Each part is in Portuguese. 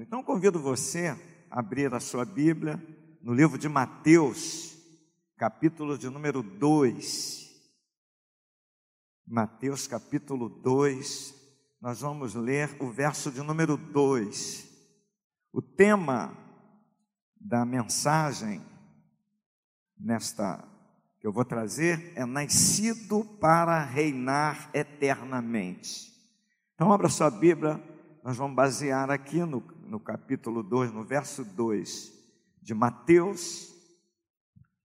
Então convido você a abrir a sua Bíblia no livro de Mateus, capítulo de número 2. Mateus, capítulo 2, nós vamos ler o verso de número 2. O tema da mensagem nesta que eu vou trazer é nascido para reinar eternamente. Então abra sua Bíblia, nós vamos basear aqui no, no capítulo 2, no verso 2 de Mateus,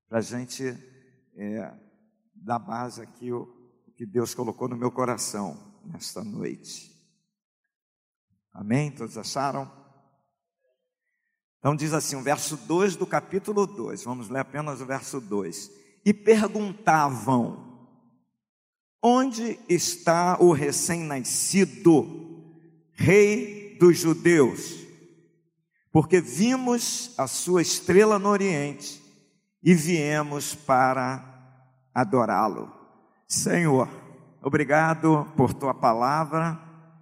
para a gente é, dar base aqui o, o que Deus colocou no meu coração nesta noite. Amém? Todos acharam? Então diz assim, o verso 2 do capítulo 2, vamos ler apenas o verso 2 e perguntavam: Onde está o recém-nascido, rei dos judeus? Porque vimos a sua estrela no Oriente e viemos para adorá-lo. Senhor, obrigado por tua palavra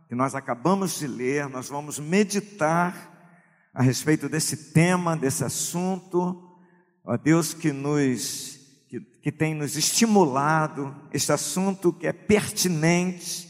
que nós acabamos de ler, nós vamos meditar a respeito desse tema, desse assunto. Ó Deus que nos que, que tem nos estimulado, este assunto que é pertinente,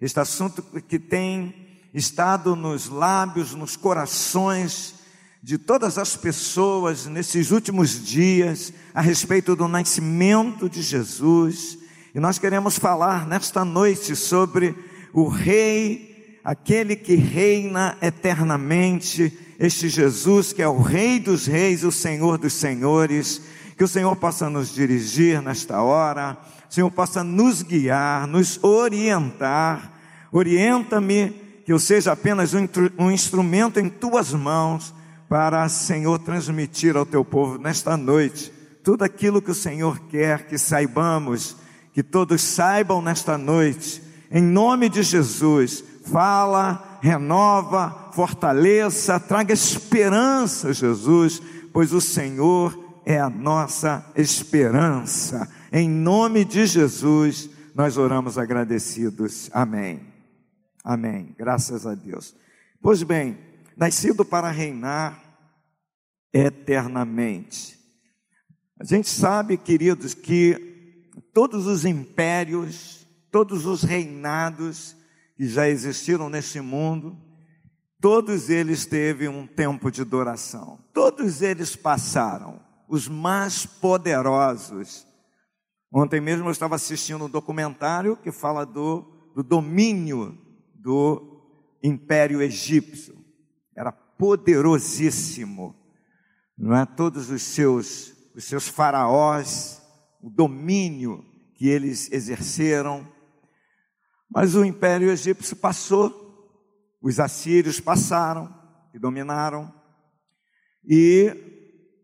este assunto que tem estado nos lábios, nos corações de todas as pessoas nesses últimos dias a respeito do nascimento de Jesus. E nós queremos falar nesta noite sobre o Rei, aquele que reina eternamente, este Jesus que é o Rei dos Reis, o Senhor dos Senhores que o Senhor possa nos dirigir nesta hora, o Senhor possa nos guiar, nos orientar. Orienta-me que eu seja apenas um, um instrumento em tuas mãos para, Senhor, transmitir ao teu povo nesta noite tudo aquilo que o Senhor quer que saibamos, que todos saibam nesta noite. Em nome de Jesus, fala, renova, fortaleça, traga esperança, Jesus, pois o Senhor é a nossa esperança. Em nome de Jesus, nós oramos agradecidos. Amém. Amém. Graças a Deus. Pois bem, nascido para reinar eternamente. A gente sabe, queridos, que todos os impérios, todos os reinados que já existiram neste mundo, todos eles teve um tempo de duração. Todos eles passaram os mais poderosos. Ontem mesmo eu estava assistindo um documentário que fala do, do domínio do Império Egípcio. Era poderosíssimo. Não é? Todos os seus, os seus faraós, o domínio que eles exerceram. Mas o Império Egípcio passou, os assírios passaram e dominaram, e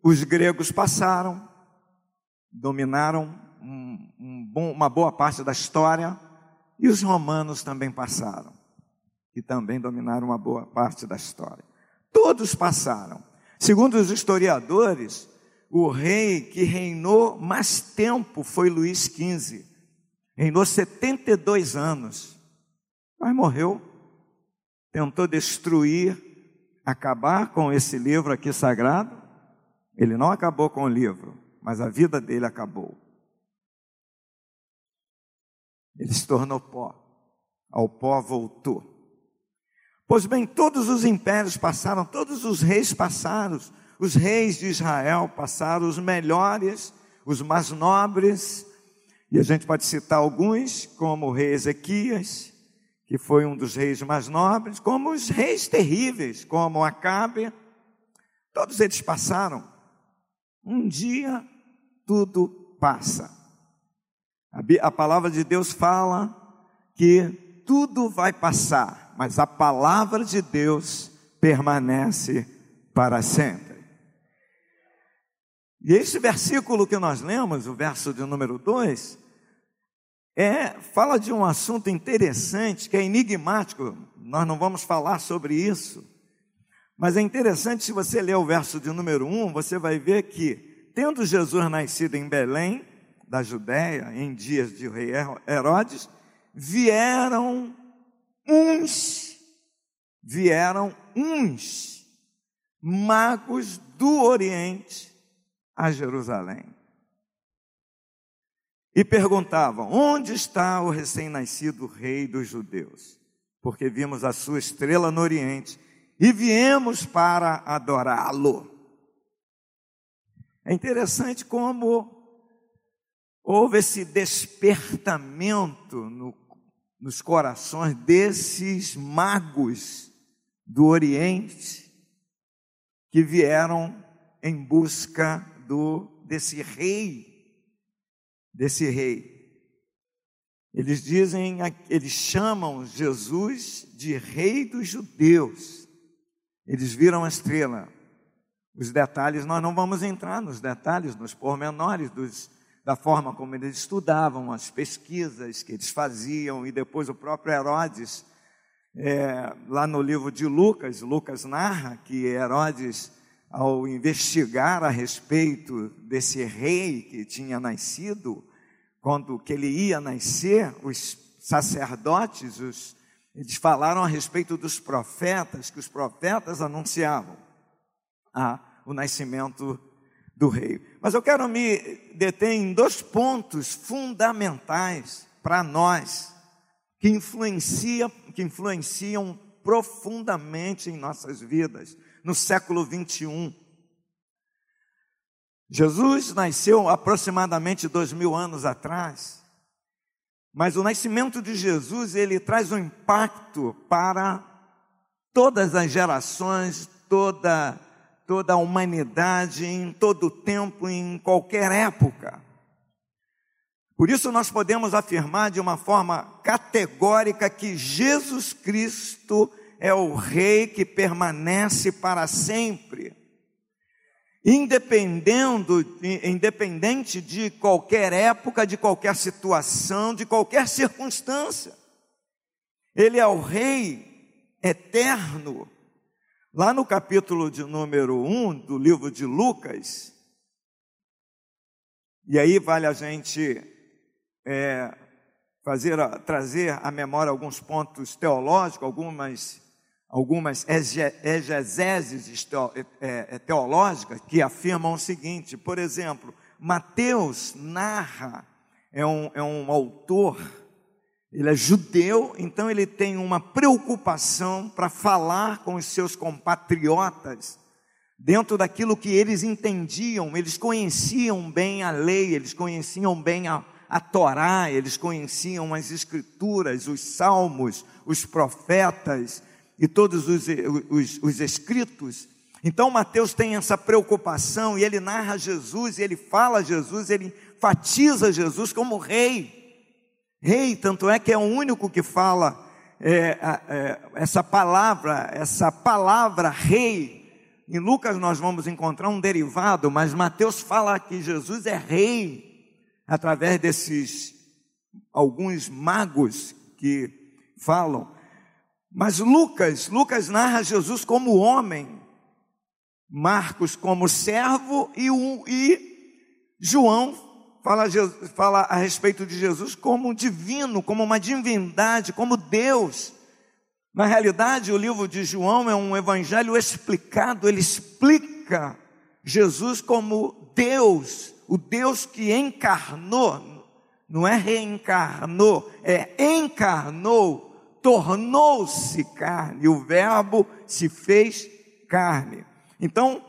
os gregos passaram, dominaram um, um bom, uma boa parte da história, e os romanos também passaram, e também dominaram uma boa parte da história. Todos passaram. Segundo os historiadores, o rei que reinou mais tempo foi Luís XV. Reinou 72 anos, mas morreu. Tentou destruir, acabar com esse livro aqui sagrado, ele não acabou com o livro, mas a vida dele acabou. Ele se tornou pó, ao pó voltou. Pois bem, todos os impérios passaram, todos os reis passaram, os reis de Israel passaram, os melhores, os mais nobres, e a gente pode citar alguns, como o rei Ezequias, que foi um dos reis mais nobres, como os reis terríveis, como Acabe, todos eles passaram. Um dia tudo passa. A, palavra de Deus fala que tudo vai passar, mas a palavra de Deus permanece para sempre. E esse versículo que nós lemos, o verso de número 2, é, fala de um assunto interessante que é enigmático, nós não vamos falar sobre isso. Mas é interessante, se você ler o verso de número 1, você vai ver que, tendo Jesus nascido em Belém, da Judéia, em dias de rei Herodes, vieram uns, vieram uns magos do Oriente a Jerusalém. E perguntavam: Onde está o recém-nascido rei dos judeus? Porque vimos a sua estrela no Oriente e viemos para adorá-lo. É interessante como houve esse despertamento no, nos corações desses magos do Oriente que vieram em busca do desse rei, desse rei. Eles dizem, eles chamam Jesus de rei dos judeus. Eles viram a estrela. Os detalhes, nós não vamos entrar nos detalhes, nos pormenores dos, da forma como eles estudavam, as pesquisas que eles faziam, e depois o próprio Herodes, é, lá no livro de Lucas, Lucas narra que Herodes, ao investigar a respeito desse rei que tinha nascido, quando que ele ia nascer, os sacerdotes, os, eles falaram a respeito dos profetas, que os profetas anunciavam a, o nascimento do rei. Mas eu quero me deter em dois pontos fundamentais para nós, que, influencia, que influenciam profundamente em nossas vidas, no século 21. Jesus nasceu aproximadamente dois mil anos atrás, mas o nascimento de Jesus ele traz um impacto para todas as gerações, toda toda a humanidade, em todo tempo, em qualquer época. Por isso, nós podemos afirmar de uma forma categórica que Jesus Cristo é o Rei que permanece para sempre, independendo, independente de qualquer época, de qualquer situação, de qualquer circunstância. Ele é o Rei eterno, Lá no capítulo de número 1 do livro de Lucas, e aí vale a gente é, fazer, trazer à memória alguns pontos teológicos, algumas, algumas exegeses é, é, teológicas que afirmam o seguinte, por exemplo, Mateus narra, é um, é um autor ele é judeu, então ele tem uma preocupação para falar com os seus compatriotas dentro daquilo que eles entendiam, eles conheciam bem a lei, eles conheciam bem a, a Torá, eles conheciam as escrituras, os salmos, os profetas e todos os, os, os escritos. Então Mateus tem essa preocupação e ele narra Jesus, e ele fala Jesus, ele enfatiza Jesus como rei. Rei, tanto é que é o único que fala é, é, essa palavra, essa palavra rei. Em Lucas nós vamos encontrar um derivado, mas Mateus fala que Jesus é rei através desses alguns magos que falam. Mas Lucas, Lucas narra Jesus como homem, Marcos como servo e, e João fala, fala a respeito de Jesus como divino, como uma divindade, como Deus. Na realidade, o livro de João é um evangelho explicado, ele explica Jesus como Deus, o Deus que encarnou, não é reencarnou, é encarnou, tornou-se carne, o Verbo se fez carne. Então,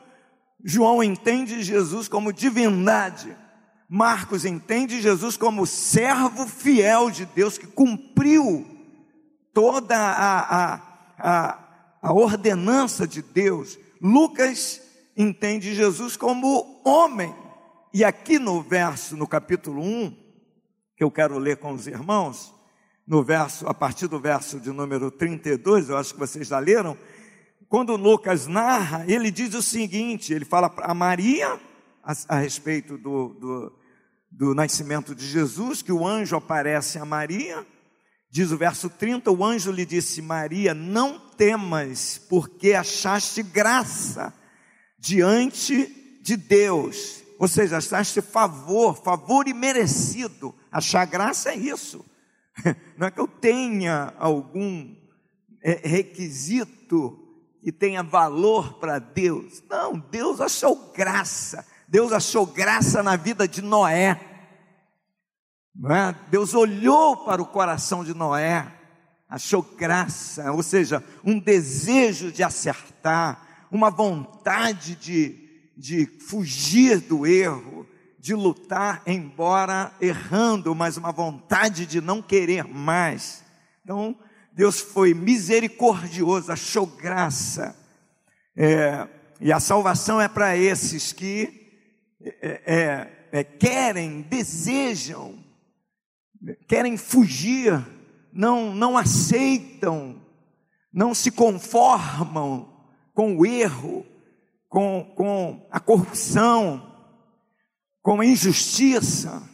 João entende Jesus como divindade. Marcos entende Jesus como servo fiel de Deus que cumpriu toda a, a, a, a ordenança de Deus. Lucas entende Jesus como homem. E aqui no verso, no capítulo 1, que eu quero ler com os irmãos, no verso, a partir do verso de número 32, eu acho que vocês já leram, quando Lucas narra, ele diz o seguinte: ele fala a Maria, a, a respeito do, do, do nascimento de Jesus, que o anjo aparece a Maria, diz o verso 30, o anjo lhe disse: Maria, não temas, porque achaste graça diante de Deus. Ou seja, achaste favor, favor imerecido. Achar graça é isso. Não é que eu tenha algum é, requisito que tenha valor para Deus. Não, Deus achou graça. Deus achou graça na vida de Noé. É? Deus olhou para o coração de Noé, achou graça, ou seja, um desejo de acertar, uma vontade de, de fugir do erro, de lutar, embora errando, mas uma vontade de não querer mais. Então, Deus foi misericordioso, achou graça. É, e a salvação é para esses que é, é, é, querem, desejam, querem fugir, não, não aceitam, não se conformam com o erro, com, com a corrupção, com a injustiça.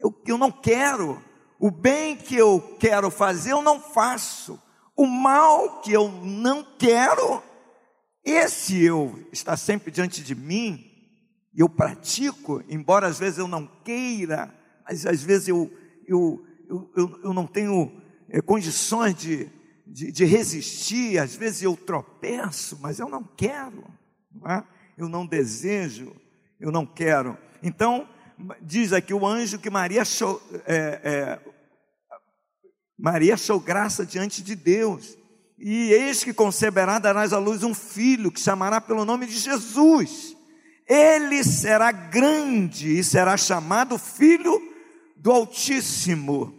Eu, eu não quero. O bem que eu quero fazer, eu não faço. O mal que eu não quero, esse eu está sempre diante de mim, eu pratico, embora às vezes eu não queira, mas às vezes eu, eu, eu, eu, eu não tenho é, condições de, de, de, resistir, às vezes eu tropeço, mas eu não quero, não é? eu não desejo, eu não quero. Então, diz aqui o anjo que Maria achou, é, é, Maria achou graça diante de Deus. E eis que conceberá, darás à luz um filho, que chamará pelo nome de Jesus. Ele será grande e será chamado Filho do Altíssimo.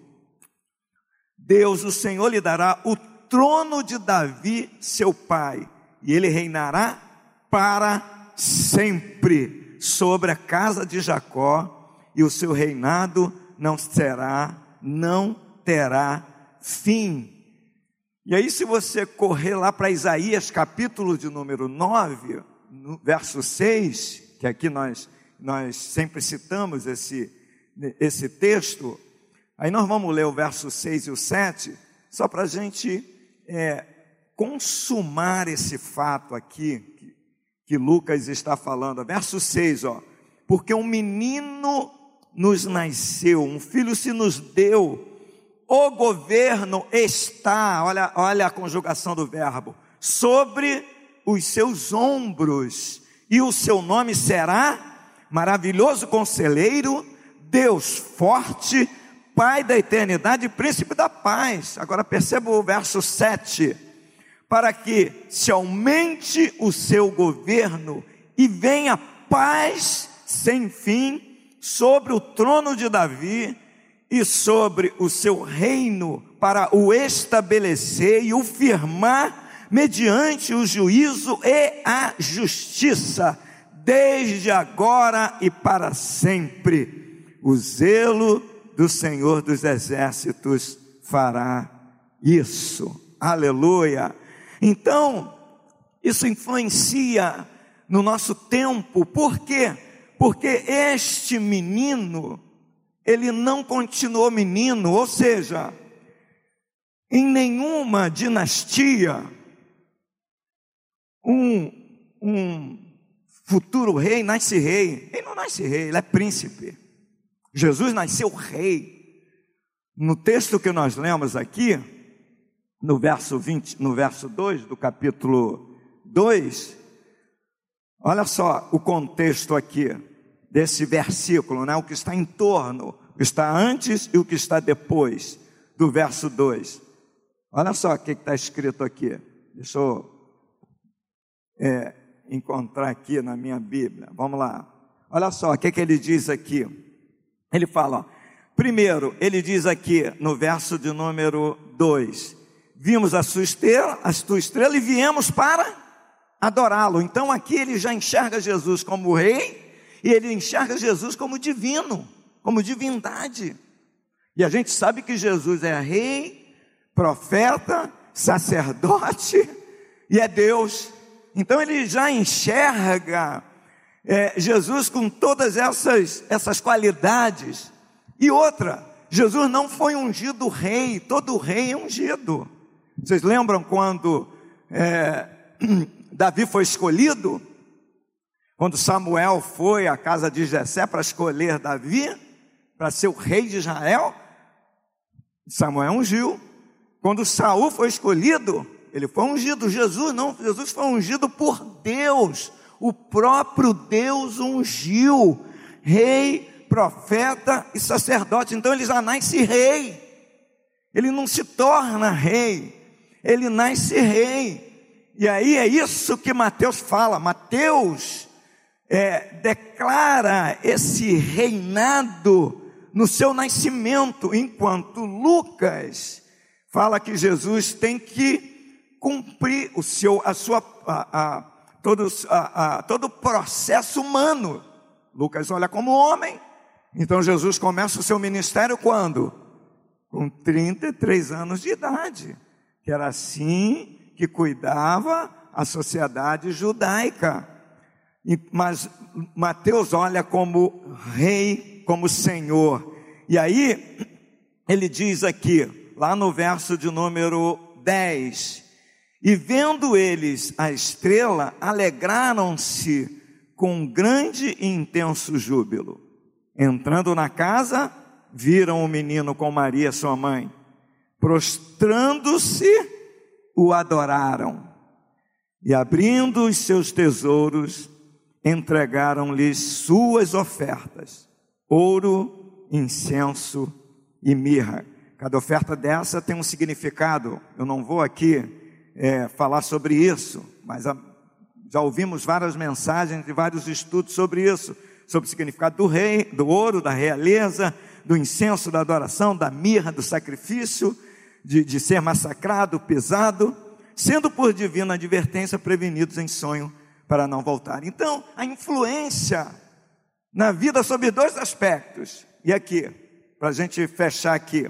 Deus, o Senhor, lhe dará o trono de Davi, seu pai, e ele reinará para sempre sobre a casa de Jacó, e o seu reinado não será, não terá fim. E aí, se você correr lá para Isaías, capítulo de número 9, no verso 6, que aqui nós, nós sempre citamos esse, esse texto, aí nós vamos ler o verso 6 e o 7, só para a gente é, consumar esse fato aqui, que Lucas está falando. Verso 6, ó. Porque um menino nos nasceu, um filho se nos deu, o governo está, olha, olha a conjugação do verbo, sobre os seus ombros, e o seu nome será maravilhoso conselheiro, Deus forte, Pai da eternidade, príncipe da paz. Agora perceba o verso 7 para que se aumente o seu governo e venha paz sem fim sobre o trono de Davi e sobre o seu reino, para o estabelecer e o firmar mediante o juízo e a justiça, desde agora e para sempre. O zelo do Senhor dos Exércitos fará isso. Aleluia. Então, isso influencia no nosso tempo, por quê? Porque este menino, ele não continuou menino, ou seja, em nenhuma dinastia, um, um futuro rei nasce rei. Ele não nasce rei, ele é príncipe. Jesus nasceu rei. No texto que nós lemos aqui, no verso 20, no verso 2 do capítulo 2, olha só o contexto aqui desse versículo, né? o que está em torno, o que está antes e o que está depois do verso 2. Olha só o que está escrito aqui. Deixa eu é, encontrar aqui na minha Bíblia. Vamos lá. Olha só o que, que ele diz aqui. Ele fala, ó, primeiro, ele diz aqui no verso de número 2: vimos a sua estrela, a sua estrela e viemos para adorá-lo. Então aqui ele já enxerga Jesus como rei e ele enxerga Jesus como divino, como divindade. E a gente sabe que Jesus é rei, profeta, sacerdote e é Deus. Então ele já enxerga é, Jesus com todas essas, essas qualidades. E outra, Jesus não foi ungido rei, todo rei é ungido. Vocês lembram quando é, Davi foi escolhido? Quando Samuel foi à casa de Jessé para escolher Davi, para ser o rei de Israel, Samuel ungiu. Quando Saul foi escolhido, ele foi ungido. Jesus não, Jesus foi ungido por Deus. O próprio Deus ungiu, rei, profeta e sacerdote. Então ele já nasce rei. Ele não se torna rei, ele nasce rei. E aí é isso que Mateus fala. Mateus é, declara esse reinado no seu nascimento, enquanto Lucas fala que Jesus tem que cumprir o seu, a sua, a, a, todo, a, todo o processo humano. Lucas olha como homem, então Jesus começa o seu ministério quando? Com 33 anos de idade, que era assim que cuidava a sociedade judaica. Mas Mateus olha como rei, como senhor. E aí, ele diz aqui, lá no verso de número 10: E vendo eles a estrela, alegraram-se com grande e intenso júbilo. Entrando na casa, viram o menino com Maria, sua mãe. Prostrando-se, o adoraram. E abrindo os seus tesouros, entregaram-lhes suas ofertas: ouro, incenso e mirra. Cada oferta dessa tem um significado. Eu não vou aqui é, falar sobre isso, mas a, já ouvimos várias mensagens e vários estudos sobre isso, sobre o significado do rei, do ouro, da realeza, do incenso, da adoração, da mirra, do sacrifício, de, de ser massacrado, pisado, sendo por divina advertência prevenidos em sonho para não voltar. Então, a influência na vida sobre dois aspectos. E aqui, para a gente fechar aqui.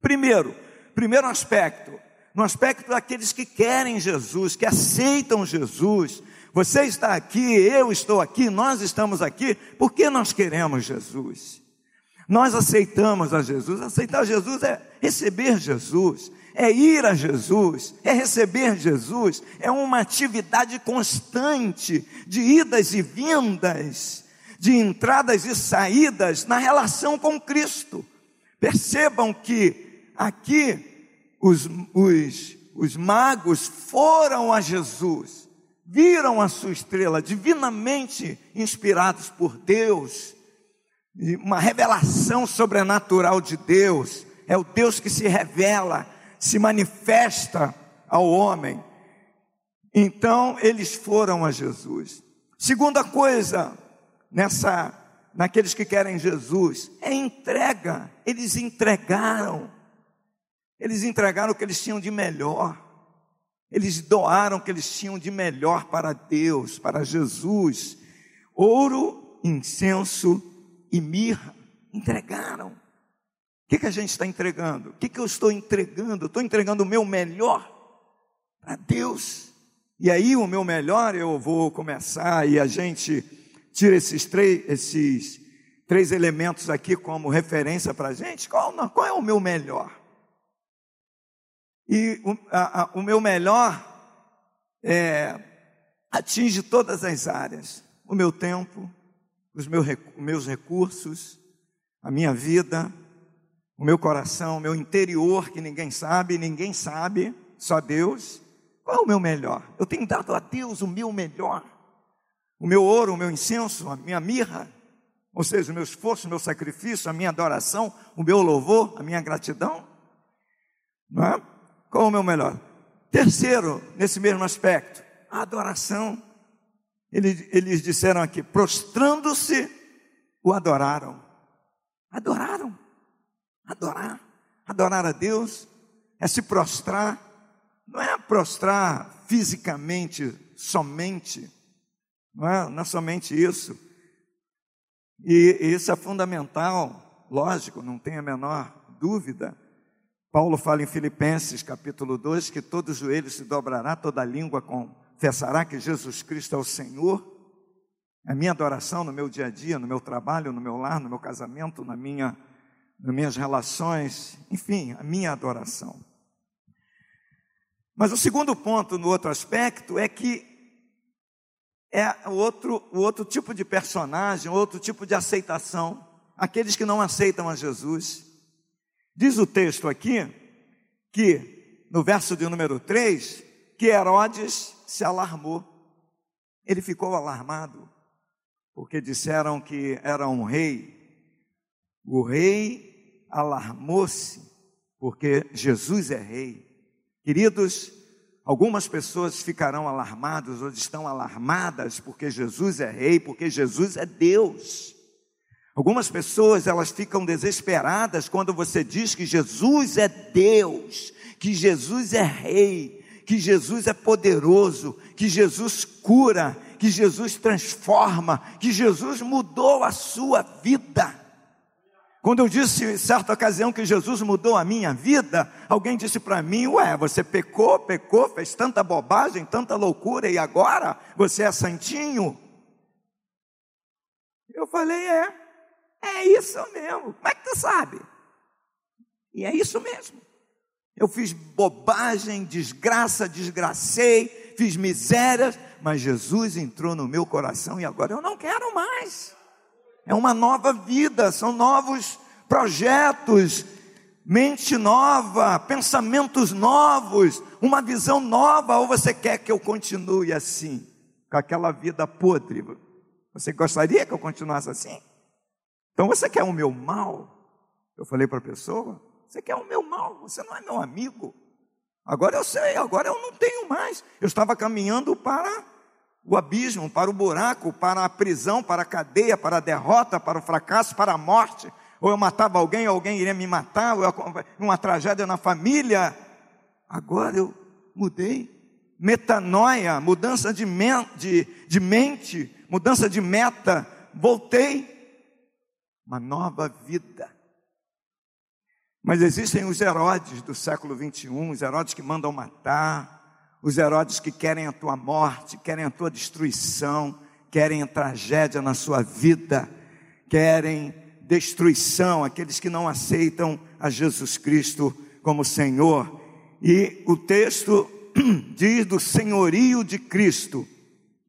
Primeiro, primeiro aspecto, no aspecto daqueles que querem Jesus, que aceitam Jesus. Você está aqui, eu estou aqui, nós estamos aqui, porque nós queremos Jesus. Nós aceitamos a Jesus. Aceitar Jesus é receber Jesus, é ir a Jesus, é receber Jesus, é uma atividade constante de idas e vindas, de entradas e saídas na relação com Cristo. Percebam que aqui os, os, os magos foram a Jesus, viram a sua estrela, divinamente inspirados por Deus, uma revelação sobrenatural de Deus, é o Deus que se revela se manifesta ao homem. Então eles foram a Jesus. Segunda coisa, nessa naqueles que querem Jesus, é entrega. Eles entregaram. Eles entregaram o que eles tinham de melhor. Eles doaram o que eles tinham de melhor para Deus, para Jesus. Ouro, incenso e mirra. Entregaram que, que a gente está entregando? O que, que eu estou entregando? estou entregando o meu melhor para Deus. E aí, o meu melhor, eu vou começar e a gente tira esses três, esses três elementos aqui como referência para a gente. Qual, qual é o meu melhor? E o, a, a, o meu melhor é, atinge todas as áreas: o meu tempo, os meus, meus recursos, a minha vida, o meu coração, o meu interior, que ninguém sabe, ninguém sabe, só Deus. Qual é o meu melhor? Eu tenho dado a Deus o meu melhor. O meu ouro, o meu incenso, a minha mirra, ou seja, o meu esforço, o meu sacrifício, a minha adoração, o meu louvor, a minha gratidão. Não é? Qual o meu melhor? Terceiro, nesse mesmo aspecto, a adoração. Eles, eles disseram aqui, prostrando-se, o adoraram. Adoraram. Adorar. Adorar a Deus é se prostrar. Não é prostrar fisicamente somente. Não é, não é somente isso. E isso é fundamental, lógico, não tem a menor dúvida. Paulo fala em Filipenses capítulo 2 que todo joelho se dobrará, toda língua confessará que Jesus Cristo é o Senhor. A minha adoração no meu dia a dia, no meu trabalho, no meu lar, no meu casamento, na minha nas minhas relações, enfim, a minha adoração. Mas o segundo ponto, no outro aspecto, é que é o outro, o outro tipo de personagem, outro tipo de aceitação, aqueles que não aceitam a Jesus. Diz o texto aqui que no verso de número 3, que Herodes se alarmou. Ele ficou alarmado, porque disseram que era um rei. O rei alarmou-se, porque Jesus é rei. Queridos, algumas pessoas ficarão alarmadas ou estão alarmadas porque Jesus é rei, porque Jesus é Deus. Algumas pessoas elas ficam desesperadas quando você diz que Jesus é Deus, que Jesus é rei, que Jesus é poderoso, que Jesus cura, que Jesus transforma, que Jesus mudou a sua vida. Quando eu disse em certa ocasião que Jesus mudou a minha vida, alguém disse para mim: Ué, você pecou, pecou, fez tanta bobagem, tanta loucura e agora você é santinho? Eu falei: É, é isso mesmo. Como é que tu sabe? E é isso mesmo. Eu fiz bobagem, desgraça, desgracei, fiz misérias, mas Jesus entrou no meu coração e agora eu não quero mais. É uma nova vida, são novos projetos, mente nova, pensamentos novos, uma visão nova, ou você quer que eu continue assim, com aquela vida podre? Você gostaria que eu continuasse assim? Então você quer o meu mal? Eu falei para a pessoa: você quer o meu mal, você não é meu amigo. Agora eu sei, agora eu não tenho mais. Eu estava caminhando para o abismo, para o buraco, para a prisão, para a cadeia, para a derrota, para o fracasso, para a morte. Ou eu matava alguém, alguém iria me matar, ou uma tragédia na família. Agora eu mudei. Metanoia, mudança de, de, de mente, mudança de meta. Voltei uma nova vida. Mas existem os Herodes do século 21, os Herodes que mandam matar, os Herodes que querem a tua morte, querem a tua destruição, querem a tragédia na sua vida, querem destruição, aqueles que não aceitam a Jesus Cristo como Senhor. E o texto diz do senhorio de Cristo,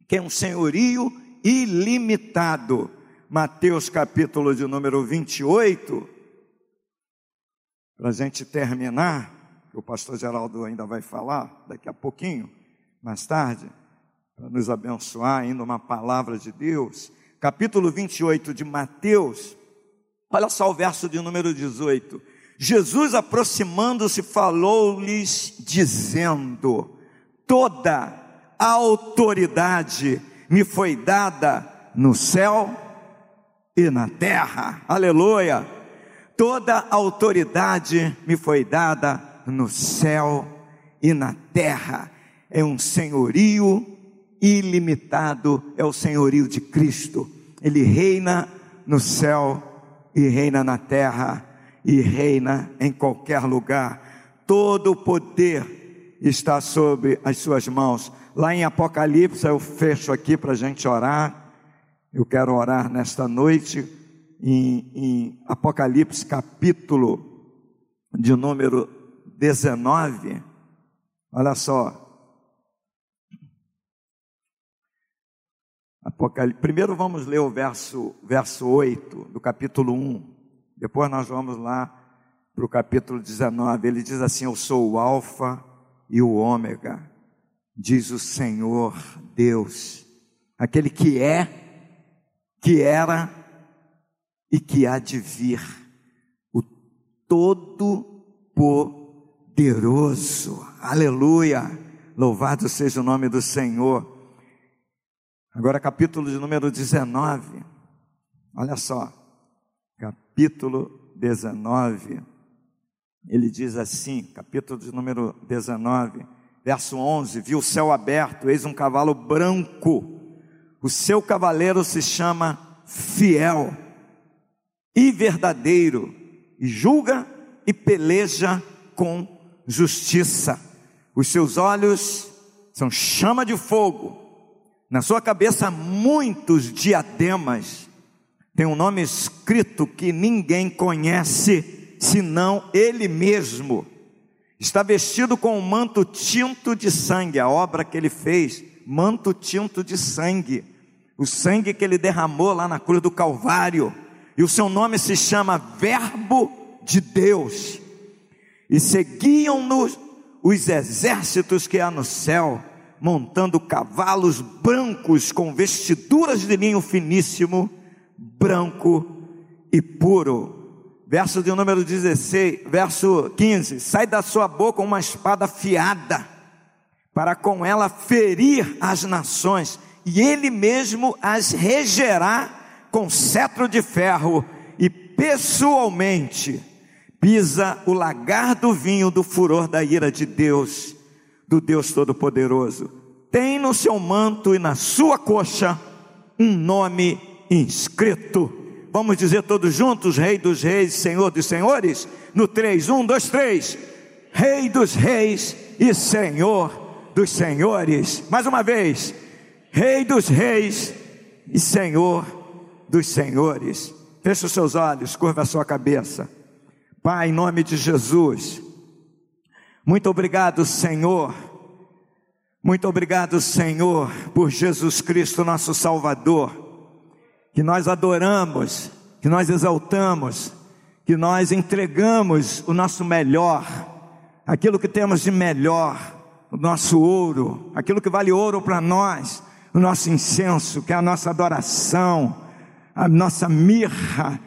que é um senhorio ilimitado. Mateus capítulo de número 28, para a gente terminar, o pastor Geraldo ainda vai falar daqui a pouquinho, mais tarde, para nos abençoar, ainda uma palavra de Deus. Capítulo 28 de Mateus, olha só o verso de número 18. Jesus aproximando-se falou-lhes, dizendo: Toda a autoridade me foi dada no céu e na terra. Aleluia! Toda autoridade me foi dada no céu e na terra. É um senhorio ilimitado, é o senhorio de Cristo. Ele reina no céu e reina na terra e reina em qualquer lugar. Todo o poder está sobre as suas mãos. Lá em Apocalipse, eu fecho aqui para a gente orar. Eu quero orar nesta noite em, em Apocalipse capítulo de número 19. Olha só. Apocalipse. Primeiro vamos ler o verso, verso 8 do capítulo 1. Depois nós vamos lá para o capítulo 19. Ele diz assim: Eu sou o Alfa e o Ômega, diz o Senhor Deus, aquele que é que era e que há de vir, o Todo-Poderoso. Aleluia! Louvado seja o nome do Senhor. Agora, capítulo de número 19. Olha só, capítulo 19. Ele diz assim, capítulo de número 19, verso 11: Viu o céu aberto, eis um cavalo branco o seu cavaleiro se chama fiel e verdadeiro, e julga e peleja com justiça. Os seus olhos são chama de fogo, na sua cabeça muitos diademas. Tem um nome escrito que ninguém conhece senão ele mesmo. Está vestido com um manto tinto de sangue, a obra que ele fez, manto tinto de sangue o sangue que ele derramou lá na cruz do Calvário, e o seu nome se chama Verbo de Deus. E seguiam-no os exércitos que há no céu, montando cavalos brancos com vestiduras de linho finíssimo, branco e puro. Verso de número 16, verso 15: Sai da sua boca uma espada afiada, para com ela ferir as nações, e ele mesmo as regerá com cetro de ferro, e pessoalmente pisa o lagar do vinho do furor da ira de Deus, do Deus Todo-Poderoso. Tem no seu manto e na sua coxa um nome inscrito. Vamos dizer todos juntos: Rei dos Reis, Senhor dos Senhores? No 3, 1, 2, 3. Rei dos Reis e Senhor dos Senhores. Mais uma vez: Rei dos Reis e Senhor dos Senhores. Feche os seus olhos, curva a sua cabeça. Pai, em nome de Jesus, muito obrigado, Senhor. Muito obrigado, Senhor, por Jesus Cristo, nosso Salvador, que nós adoramos, que nós exaltamos, que nós entregamos o nosso melhor, aquilo que temos de melhor, o nosso ouro, aquilo que vale ouro para nós, o nosso incenso, que é a nossa adoração, a nossa mirra,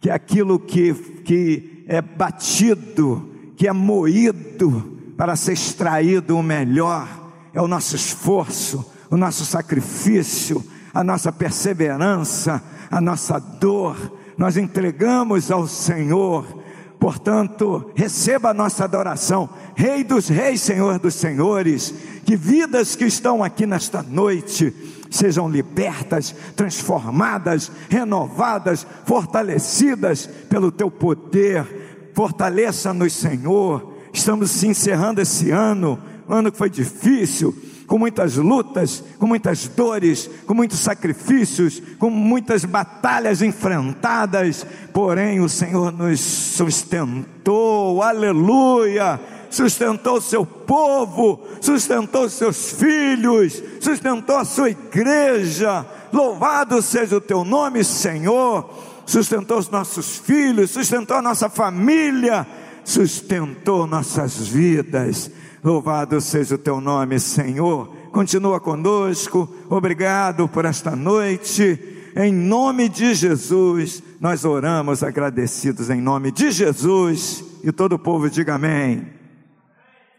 que é aquilo que, que é batido, que é moído para ser extraído o melhor, é o nosso esforço, o nosso sacrifício, a nossa perseverança, a nossa dor, nós entregamos ao Senhor. Portanto, receba a nossa adoração, Rei dos Reis, Senhor dos Senhores, que vidas que estão aqui nesta noite sejam libertas, transformadas, renovadas, fortalecidas pelo teu poder. Fortaleça-nos, Senhor. Estamos se encerrando esse ano, ano que foi difícil, com muitas lutas, com muitas dores, com muitos sacrifícios, com muitas batalhas enfrentadas, porém o Senhor nos sustentou, aleluia sustentou o seu povo, sustentou os seus filhos, sustentou a sua igreja. Louvado seja o teu nome, Senhor. Sustentou os nossos filhos, sustentou a nossa família, sustentou nossas vidas. Louvado seja o teu nome, Senhor. Continua conosco. Obrigado por esta noite. Em nome de Jesus, nós oramos agradecidos em nome de Jesus. E todo o povo diga amém.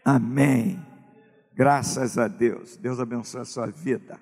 Amém. Graças a Deus. Deus abençoe a sua vida.